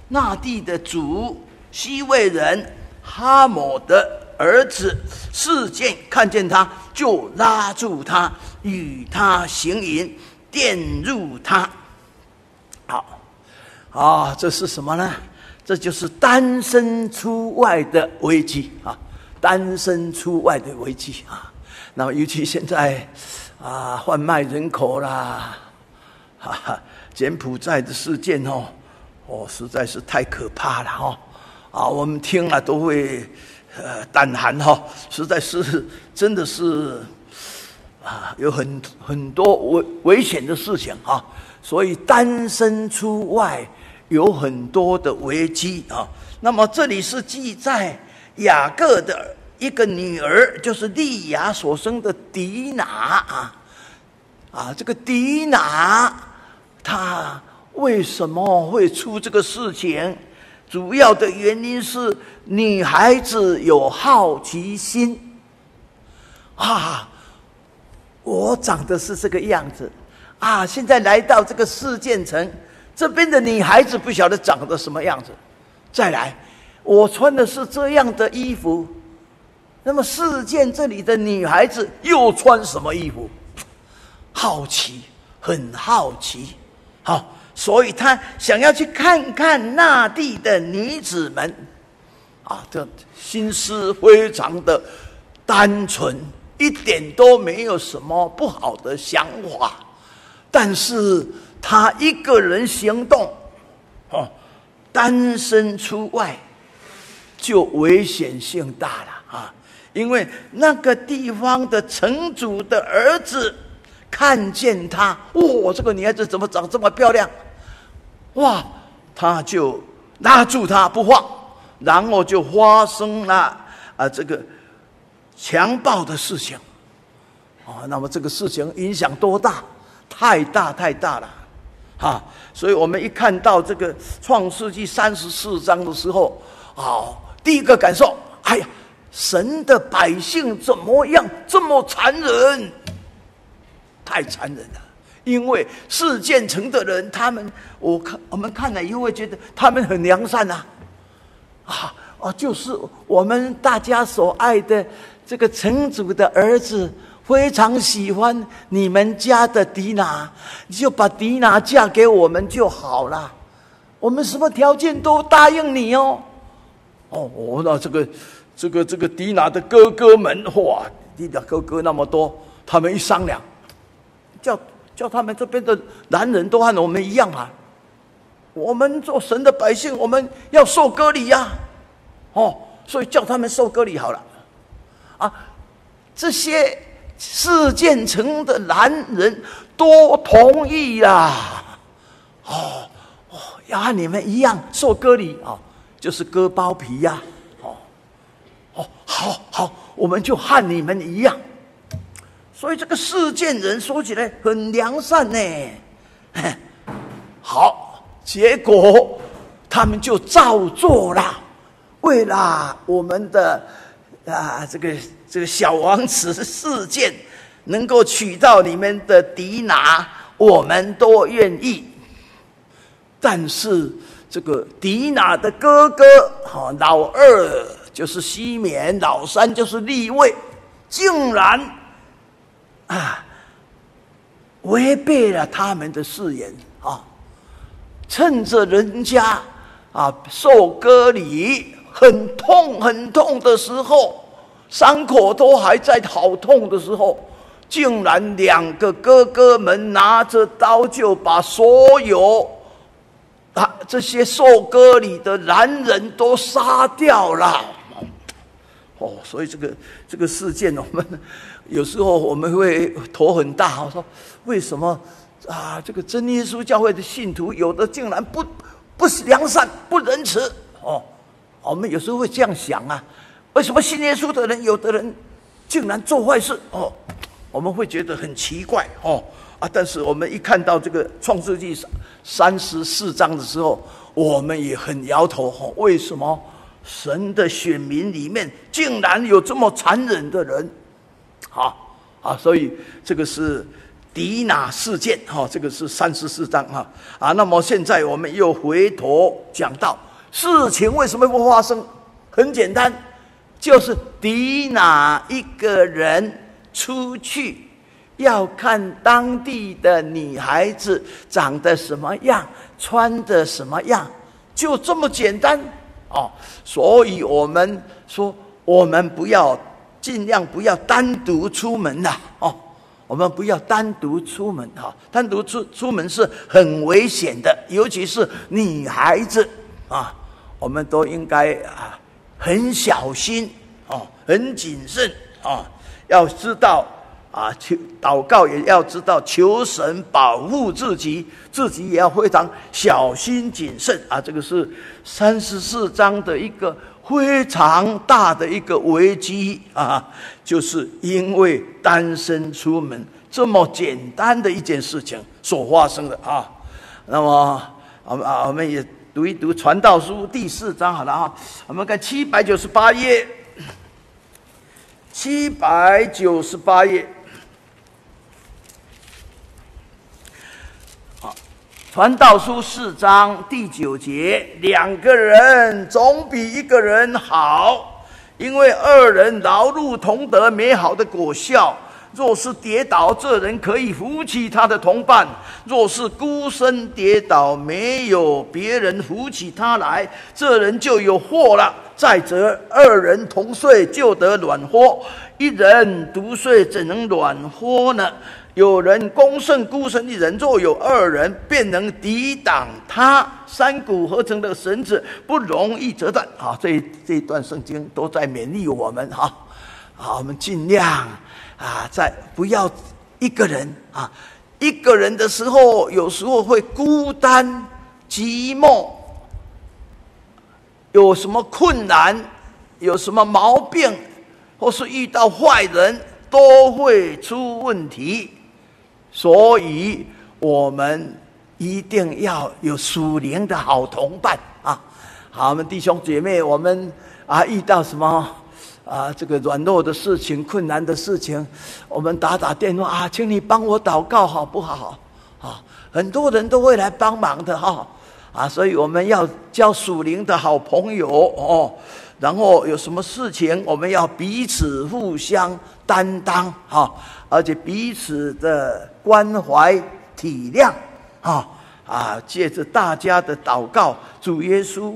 那地的主西魏人哈抹的儿子事件看见他，就拉住他，与他行淫，玷辱他。好，啊，这是什么呢？这就是单身出外的危机啊！单身出外的危机啊！那么，尤其现在。啊，贩卖人口啦，哈哈，柬埔寨的事件哦，哦，实在是太可怕了哈！啊，我们听了都会呃胆寒哈，实在是真的是啊，有很很多危危险的事情哈，所以单身出外有很多的危机啊。那么这里是记载雅各的。一个女儿就是利亚所生的迪拿啊，啊，这个迪拿，她为什么会出这个事情？主要的原因是女孩子有好奇心啊。我长得是这个样子啊，现在来到这个示剑城，这边的女孩子不晓得长得什么样子。再来，我穿的是这样的衣服。那么示剑这里的女孩子又穿什么衣服？好奇，很好奇，好，所以他想要去看看那地的女子们，啊，这心思非常的单纯，一点都没有什么不好的想法。但是他一个人行动，哦，单身出外，就危险性大了啊！因为那个地方的城主的儿子看见他，哇、哦，这个女孩子怎么长这么漂亮？哇，他就拉住他不放，然后就发生了啊这个强暴的事情。啊，那么这个事情影响多大？太大太大了，啊，所以我们一看到这个创世纪三十四章的时候，啊，第一个感受，哎呀。神的百姓怎么样这么残忍？太残忍了！因为示剑城的人，他们我看我们看了以后会觉得他们很良善呐，啊啊，就是我们大家所爱的这个城主的儿子，非常喜欢你们家的迪娜，你就把迪娜嫁给我们就好了，我们什么条件都答应你哦。哦，那这个。这个这个迪娜的哥哥们，哇，迪娜哥哥那么多，他们一商量，叫叫他们这边的男人都和我们一样啊，我们做神的百姓，我们要受割礼呀，哦，所以叫他们受割礼好了，啊，这些示剑城的男人都同意啦。哦哦，要和你们一样受割礼啊，就是割包皮呀。哦哦，好好，我们就和你们一样。所以这个事件人说起来很良善呢。[laughs] 好，结果他们就照做了。为了我们的啊，这个这个小王子事件能够娶到你们的迪娜，我们都愿意。但是这个迪娜的哥哥，哈，老二就是西缅，老三就是利位，竟然啊违背了他们的誓言啊，趁着人家啊受割礼很痛很痛的时候，伤口都还在好痛的时候，竟然两个哥哥们拿着刀就把所有。啊，这些受割礼的男人都杀掉了，哦，所以这个这个事件，我们有时候我们会头很大。我说，为什么啊？这个真耶稣教会的信徒有的竟然不不良善、不仁慈哦？我们有时候会这样想啊，为什么信耶稣的人，有的人竟然做坏事哦？我们会觉得很奇怪哦。啊！但是我们一看到这个创世纪三十四章的时候，我们也很摇头哦。为什么神的选民里面竟然有这么残忍的人？好啊，所以这个是迪娜事件。哈，这个是三十四章。哈啊，那么现在我们又回头讲到事情为什么会发生？很简单，就是迪娜一个人出去。要看当地的女孩子长得什么样，穿的什么样，就这么简单哦。所以我们说，我们不要尽量不要单独出门呐哦，我们不要单独出门哈，单独出出门是很危险的，尤其是女孩子啊，我们都应该啊很小心哦，很谨慎啊，要知道。啊，求祷告也要知道求神保护自己，自己也要非常小心谨慎啊！这个是三十四章的一个非常大的一个危机啊，就是因为单身出门这么简单的一件事情所发生的啊。那么，我们啊，我们也读一读《传道书》第四章好了啊，我们看七百九十八页，七百九十八页。传道书四章第九节，两个人总比一个人好，因为二人劳碌同得美好的果效。若是跌倒，这人可以扶起他的同伴；若是孤身跌倒，没有别人扶起他来，这人就有祸了。再者，二人同睡就得暖和，一人独睡怎能暖和呢？有人攻胜孤身一人，若有二人，便能抵挡他。三股合成的绳子不容易折断。好，这这一段圣经都在勉励我们哈。好，我们尽量啊，在不要一个人啊，一个人的时候，有时候会孤单寂寞，有什么困难，有什么毛病，或是遇到坏人，都会出问题。所以，我们一定要有属灵的好同伴啊！好，我们弟兄姐妹，我们啊遇到什么啊这个软弱的事情、困难的事情，我们打打电话啊，请你帮我祷告好不好？啊，很多人都会来帮忙的哈啊！所以我们要交属灵的好朋友哦。然后有什么事情，我们要彼此互相担当哈，而且彼此的。关怀体谅，啊啊！借着大家的祷告，主耶稣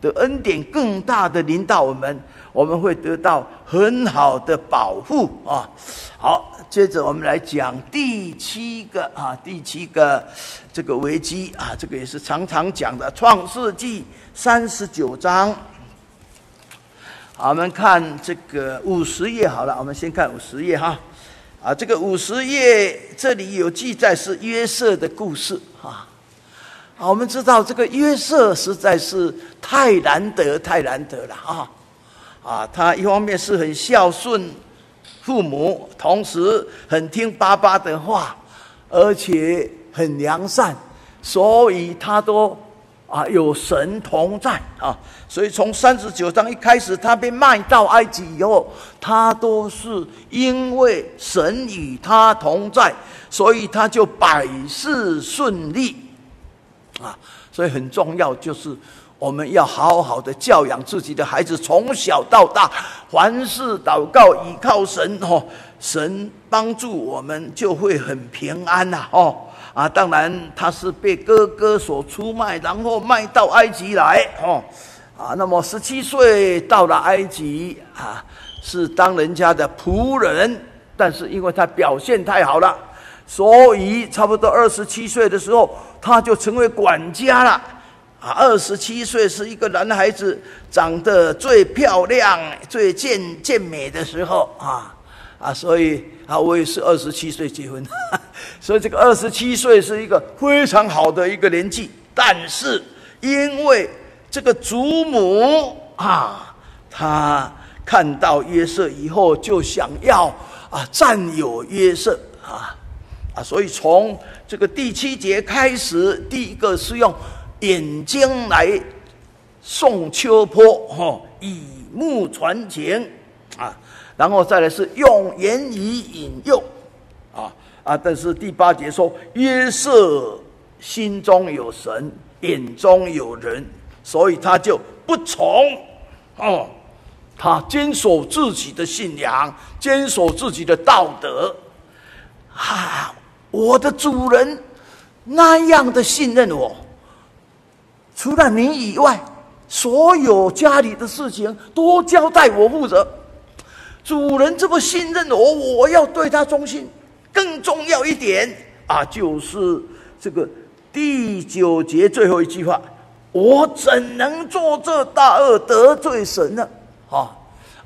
的恩典更大的临到我们，我们会得到很好的保护啊！好，接着我们来讲第七个啊，第七个这个危机啊，这个也是常常讲的《创世纪》三十九章。好，我们看这个五十页好了，我们先看五十页哈。啊，这个五十页这里有记载是约瑟的故事啊。好，我们知道这个约瑟实在是太难得，太难得了啊！啊，他一方面是很孝顺父母，同时很听爸爸的话，而且很良善，所以他都啊有神同在啊。所以从三十九章一开始，他被卖到埃及以后，他都是因为神与他同在，所以他就百事顺利。啊，所以很重要，就是我们要好好的教养自己的孩子，从小到大，凡事祷告，倚靠神哦，神帮助我们就会很平安呐哦啊，当然他是被哥哥所出卖，然后卖到埃及来哦啊，那么十七岁到了埃及啊，是当人家的仆人，但是因为他表现太好了。所以，差不多二十七岁的时候，他就成为管家了。啊，二十七岁是一个男孩子长得最漂亮、最健健美的时候啊啊！所以啊，我也是二十七岁结婚，[laughs] 所以这个二十七岁是一个非常好的一个年纪。但是，因为这个祖母啊，他看到约瑟以后，就想要啊占有约瑟啊。啊，所以从这个第七节开始，第一个是用眼睛来送秋波，哈，以目传情，啊，然后再来是用言语引诱，啊啊，但是第八节说约瑟心中有神，眼中有人，所以他就不从，哦，他坚守自己的信仰，坚守自己的道德，啊。我的主人那样的信任我，除了你以外，所有家里的事情都交代我负责。主人这么信任我，我要对他忠心。更重要一点啊，就是这个第九节最后一句话：我怎能做这大恶得罪神呢？啊！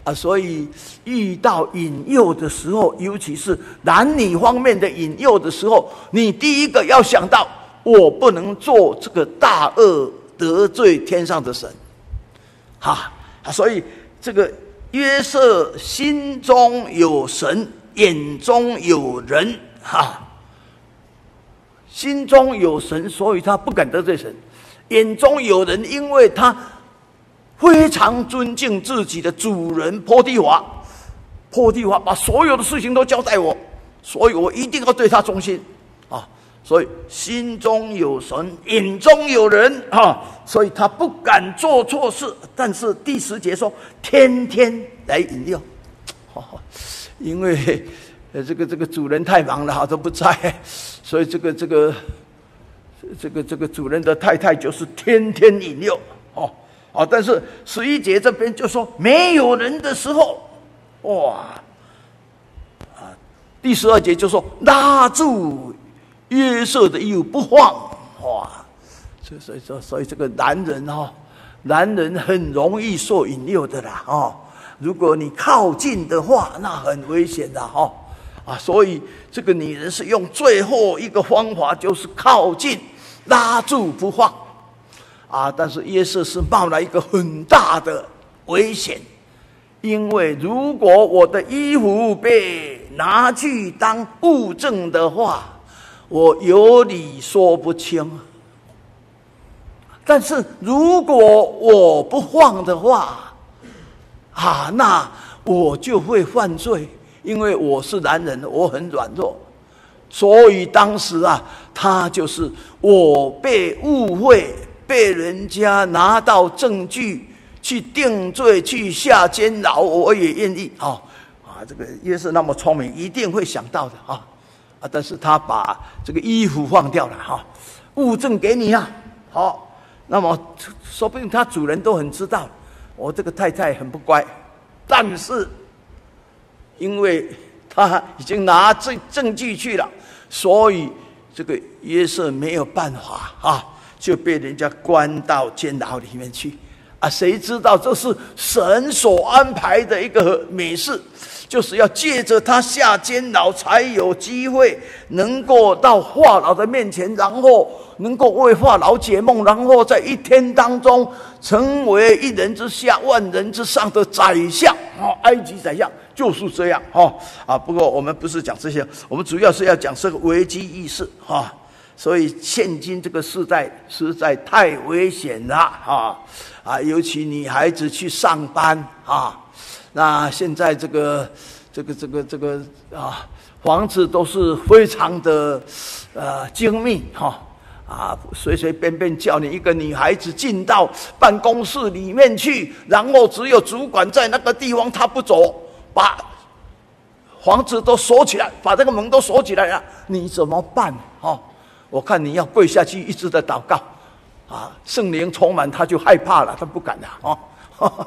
啊，所以遇到引诱的时候，尤其是男女方面的引诱的时候，你第一个要想到，我不能做这个大恶得罪天上的神，哈！所以这个约瑟心中有神，眼中有人，哈，心中有神，所以他不敢得罪神；眼中有人，因为他。非常尊敬自己的主人波提乏，波提乏把所有的事情都交代我，所以我一定要对他忠心！所以心中有神，眼中有人啊！所以他不敢做错事。但是第十节说，天天来引诱，因为这个这个主人太忙了哈，都不在，所以这个这个这个这个主人的太太就是天天引诱哦。啊！但是十一节这边就说没有人的时候，哇！第十二节就说拉住约瑟的衣服不放，哇！所以所以说所以这个男人哈，男人很容易受引诱的啦啊！如果你靠近的话，那很危险的哈啊！所以这个女人是用最后一个方法，就是靠近，拉住不放。啊！但是约瑟是冒了一个很大的危险，因为如果我的衣服被拿去当物证的话，我有理说不清。但是如果我不放的话，啊，那我就会犯罪，因为我是男人，我很软弱，所以当时啊，他就是我被误会。被人家拿到证据去定罪，去下监牢，我也愿意啊！啊，这个约瑟那么聪明，一定会想到的啊！啊，但是他把这个衣服放掉了哈，物证给你啊，好，那么说不定他主人都很知道，我这个太太很不乖，但是因为他已经拿证证据去了，所以这个约瑟没有办法啊。就被人家关到监牢里面去，啊，谁知道这是神所安排的一个美事，就是要借着他下监牢，才有机会能够到法老的面前，然后能够为法老解梦，然后在一天当中成为一人之下、万人之上的宰相啊！埃及宰相就是这样哈啊！不过我们不是讲这些，我们主要是要讲这个危机意识哈。所以现今这个时代实在太危险了啊！啊，尤其女孩子去上班啊，那现在这个、这个、这个、这个啊，房子都是非常的呃精密哈啊，随随便便叫你一个女孩子进到办公室里面去，然后只有主管在那个地方，他不走，把房子都锁起来，把这个门都锁起来了，你怎么办？哈，我看你要跪下去，一直在祷告。啊，圣灵充满，他就害怕了，他不敢了啊！[laughs]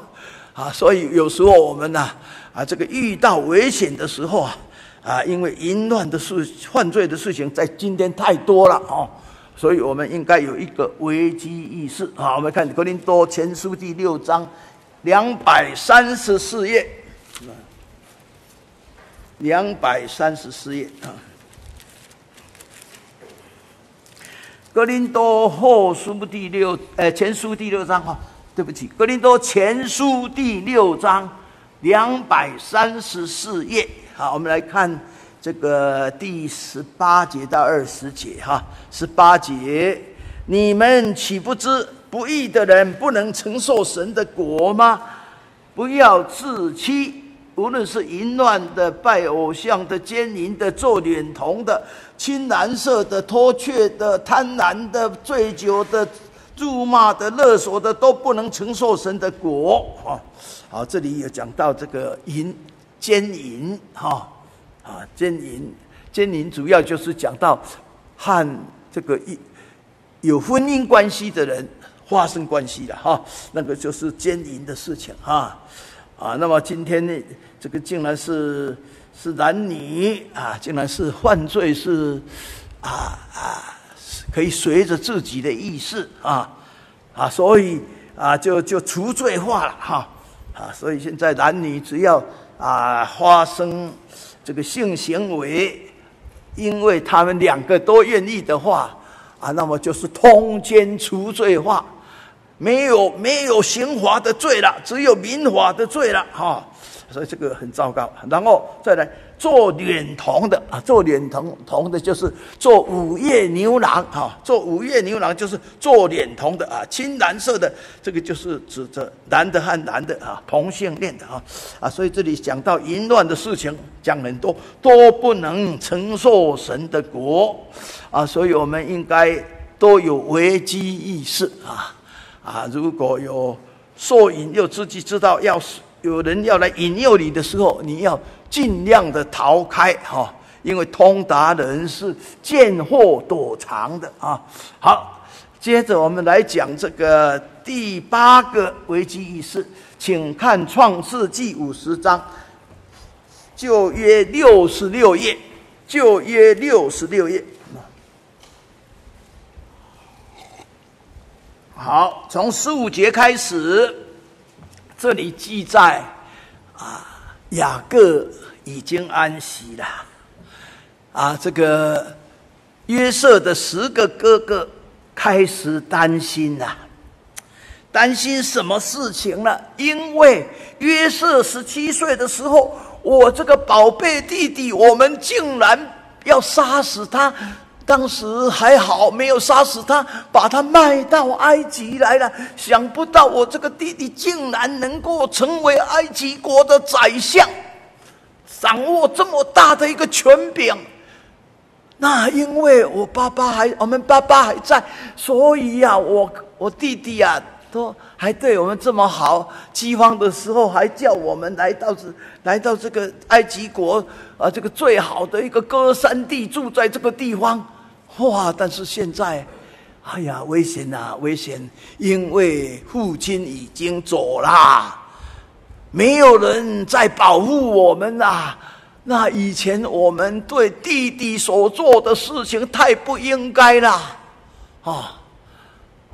啊，所以有时候我们呢，啊，这个遇到危险的时候啊，啊，因为淫乱的事、犯罪的事情在今天太多了哦，所以我们应该有一个危机意识啊。我们看《哥林多前书》第六章两百三十四页，两百三十四页啊。哥林多后书第六，呃，前书第六章哈，对不起，格林多前书第六章两百三十四页，好，我们来看这个第十八节到二十节哈，十八节，你们岂不知不义的人不能承受神的国吗？不要自欺。无论是淫乱的、拜偶像的、奸淫的、做脸童的、亲男色的、脱却的、贪婪的、醉酒的、辱骂的、勒索的，都不能承受神的国。哈，好，这里有讲到这个淫、奸淫，哈，啊，奸淫，奸淫主要就是讲到和这个一有婚姻关系的人发生关系了，哈，那个就是奸淫的事情，哈。啊，那么今天呢，这个竟然是是男女啊，竟然是犯罪是啊啊，可以随着自己的意思啊啊，所以啊就就除罪化了哈啊，所以现在男女只要啊发生这个性行为，因为他们两个都愿意的话啊，那么就是通奸除罪化。没有没有刑罚的罪了，只有民法的罪了，哈，所以这个很糟糕。然后再来做脸童的啊，做脸童童的就是做午夜牛郎啊，做午夜牛郎就是做脸童的啊，青蓝色的这个就是指着男的和男的啊，同性恋的啊啊，所以这里讲到淫乱的事情讲很多，都不能承受神的国啊，所以我们应该都有危机意识啊。啊，如果有受引诱之机，知道要是有人要来引诱你的时候，你要尽量的逃开哈，因为通达人是见祸躲藏的啊。好，接着我们来讲这个第八个危机意识，请看创世纪五十章，旧约六十六页，旧约六十六页。好，从十五节开始，这里记载啊，雅各已经安息了。啊，这个约瑟的十个哥哥开始担心了，担心什么事情呢？因为约瑟十七岁的时候，我这个宝贝弟弟，我们竟然要杀死他。当时还好，没有杀死他，把他卖到埃及来了。想不到我这个弟弟竟然能够成为埃及国的宰相，掌握这么大的一个权柄。那因为我爸爸还，我们爸爸还在，所以呀、我我弟弟呀、啊，都还对我们这么好。饥荒的时候还叫我们来到这，来到这个埃及国啊，这个最好的一个歌山地，住在这个地方。哇！但是现在，哎呀，危险呐、啊，危险！因为父亲已经走了，没有人在保护我们呐。那以前我们对弟弟所做的事情太不应该了，啊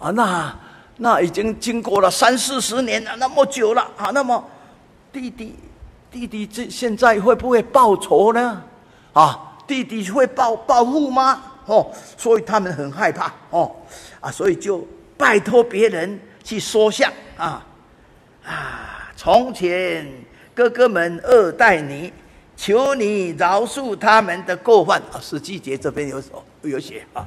啊！那那已经经过了三四十年了，那么久了啊，那么弟弟弟弟这现在会不会报仇呢？啊，弟弟会报报复吗？哦，所以他们很害怕哦，啊，所以就拜托别人去说相啊啊！从前哥哥们恶待你，求你饶恕他们的过犯啊。十七节这边有有写啊，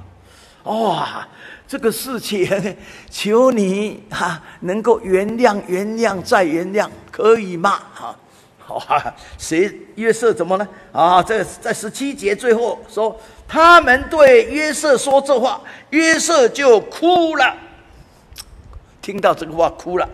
哇，这个事情 [laughs] 求你哈、啊、能够原谅原谅再原谅，可以吗？哈啊。啊，谁约瑟怎么呢？啊，这在十七节最后说，他们对约瑟说这话，约瑟就哭了。听到这个话哭了。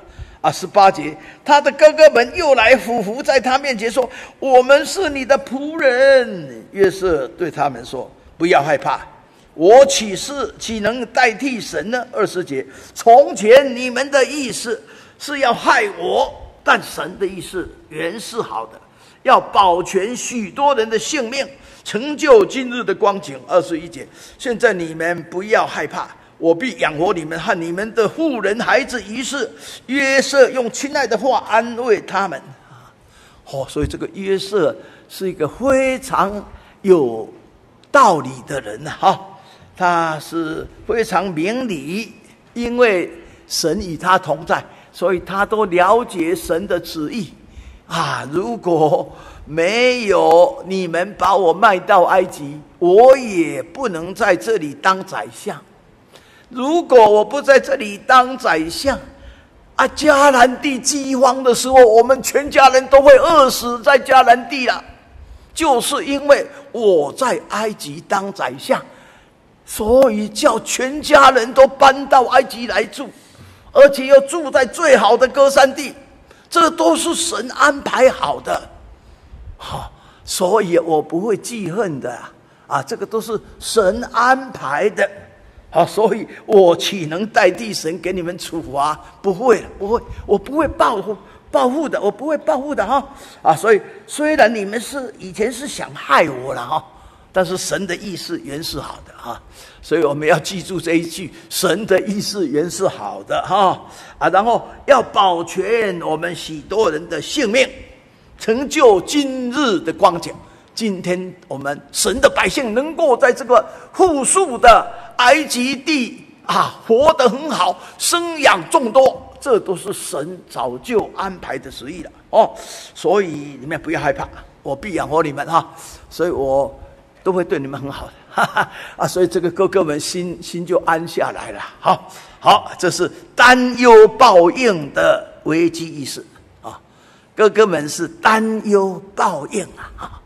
啊，十八节，他的哥哥们又来俯伏在他面前说：“我们是你的仆人。”约瑟对他们说：“不要害怕，我岂是岂能代替神呢？”二十节，从前你们的意思是要害我。但神的意思原是好的，要保全许多人的性命，成就今日的光景。二十一节，现在你们不要害怕，我必养活你们和你们的妇人孩子。于是约瑟用亲爱的话安慰他们。哦，所以这个约瑟是一个非常有道理的人呐，哈，他是非常明理，因为神与他同在。所以他都了解神的旨意，啊！如果没有你们把我卖到埃及，我也不能在这里当宰相。如果我不在这里当宰相，啊，迦南地饥荒的时候，我们全家人都会饿死在迦南地了。就是因为我在埃及当宰相，所以叫全家人都搬到埃及来住。而且又住在最好的歌珊地，这都是神安排好的，好，所以我不会记恨的啊！这个都是神安排的，啊，所以我岂能代替神给你们处罚？不会，不会，我不会报复报复的，我不会报复的哈！啊，所以虽然你们是以前是想害我了哈。但是神的意思原是好的哈，所以我们要记住这一句：神的意思原是好的哈啊，然后要保全我们许多人的性命，成就今日的光景。今天我们神的百姓能够在这个富庶的埃及地啊活得很好，生养众多，这都是神早就安排的旨意了哦。所以你们不要害怕，我必养活你们哈。所以我。都会对你们很好的，哈哈啊！所以这个哥哥们心心就安下来了。好，好，这是担忧报应的危机意识啊！哥哥们是担忧报应啊！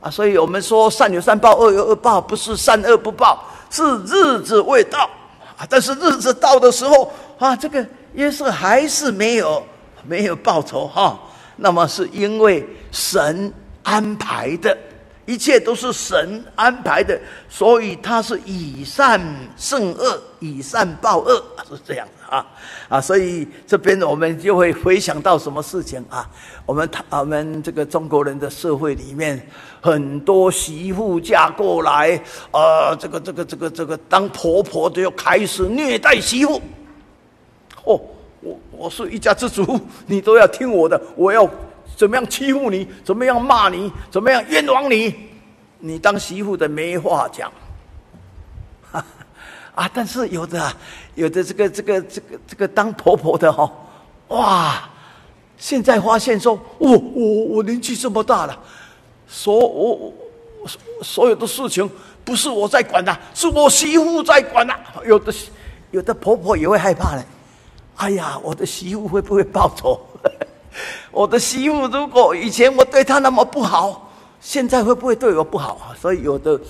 啊，所以我们说善有善报，恶有恶报，不是善恶不报，是日子未到啊！但是日子到的时候啊，这个约瑟还是没有没有报仇哈。那么是因为神安排的。一切都是神安排的，所以他是以善胜恶，以善报恶，是这样的啊啊！所以这边我们就会回想到什么事情啊？我们他我们这个中国人的社会里面，很多媳妇嫁过来，呃，这个这个这个这个当婆婆的又开始虐待媳妇。哦，我我是一家之主，你都要听我的，我要。怎么样欺负你？怎么样骂你？怎么样冤枉你？你当媳妇的没话讲，[laughs] 啊！但是有的，有的这个这个这个这个当婆婆的哈、哦，哇！现在发现说，我我我年纪这么大了，所我我所有的事情不是我在管呐，是我媳妇在管呐。有的有的婆婆也会害怕呢。哎呀，我的媳妇会不会报仇？[laughs] 我的媳妇，如果以前我对她那么不好，现在会不会对我不好啊？所以有的，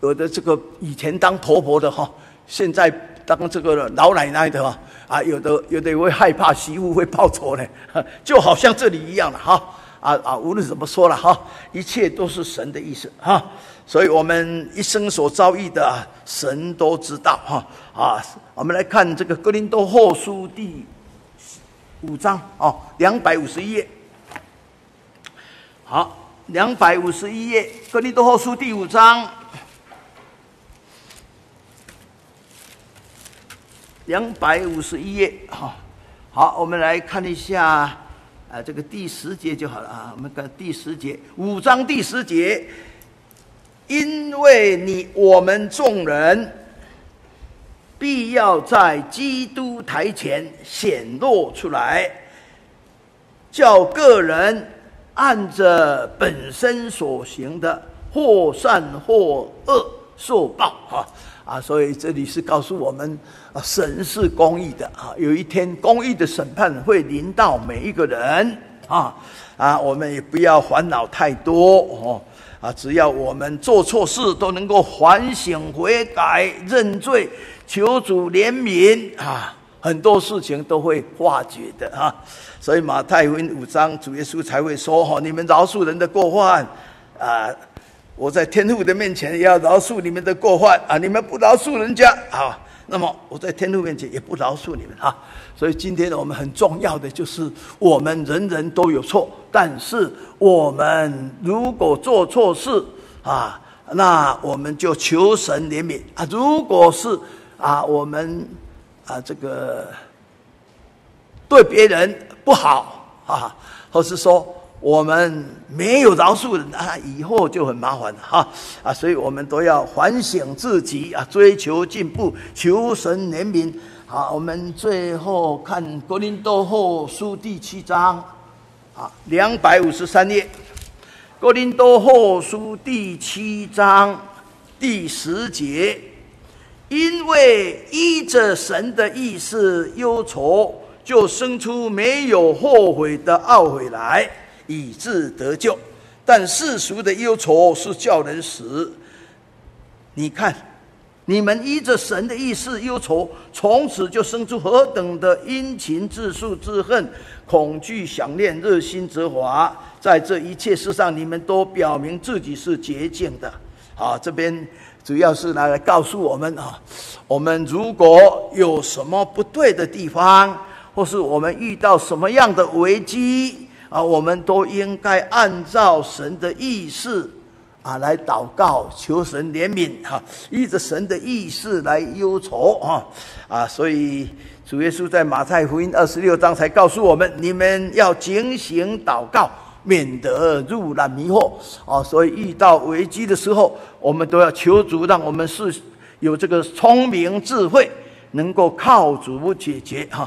有的这个以前当婆婆的哈，现在当这个老奶奶的哈啊，有的有的会害怕媳妇会报仇呢，[laughs] 就好像这里一样了哈啊啊！无论怎么说了哈，一切都是神的意思哈，所以我们一生所遭遇的，神都知道哈啊。我们来看这个格林多后书第。五章哦，两百五十一页。好，两百五十一页，《哥林多后书》第五章。两百五十一页哈。好，我们来看一下啊，这个第十节就好了啊。我们看第十节，五章第十节，因为你我们众人必要在基督台前显露出来，叫个人按着本身所行的，或善或恶受报哈。啊，所以这里是告诉我们，啊，神是公义的啊，有一天公义的审判会临到每一个人啊，啊，我们也不要烦恼太多哦，啊，只要我们做错事都能够反省悔改、认罪、求主怜悯啊，很多事情都会化解的啊。所以马太福音五章主耶稣才会说：“哈，你们饶恕人的过犯啊。”我在天父的面前也要饶恕你们的过犯啊！你们不饶恕人家啊，那么我在天父面前也不饶恕你们啊！所以今天我们很重要的就是，我们人人都有错，但是我们如果做错事啊，那我们就求神怜悯啊！如果是啊，我们啊这个对别人不好啊，或是说。我们没有饶恕人啊，以后就很麻烦了哈啊！所以我们都要反省自己啊，追求进步，求神怜悯。好，我们最后看《哥林多后书》第七章，啊，两百五十三页，《哥林多后书》第七章第十节，因为依着神的意思忧愁，就生出没有后悔的懊悔来。以致得救，但世俗的忧愁是叫人死。你看，你们依着神的意思忧愁，从此就生出何等的殷勤、自诉、自恨、恐惧、想念、热心、责罚。在这一切事上，你们都表明自己是洁净的。啊，这边主要是拿来告诉我们啊，我们如果有什么不对的地方，或是我们遇到什么样的危机，啊，我们都应该按照神的意思啊来祷告，求神怜悯哈，依着神的意思来忧愁啊啊！所以主耶稣在马太福音二十六章才告诉我们：你们要警醒祷告，免得入了迷惑啊！所以遇到危机的时候，我们都要求主，让我们是有这个聪明智慧，能够靠主解决哈。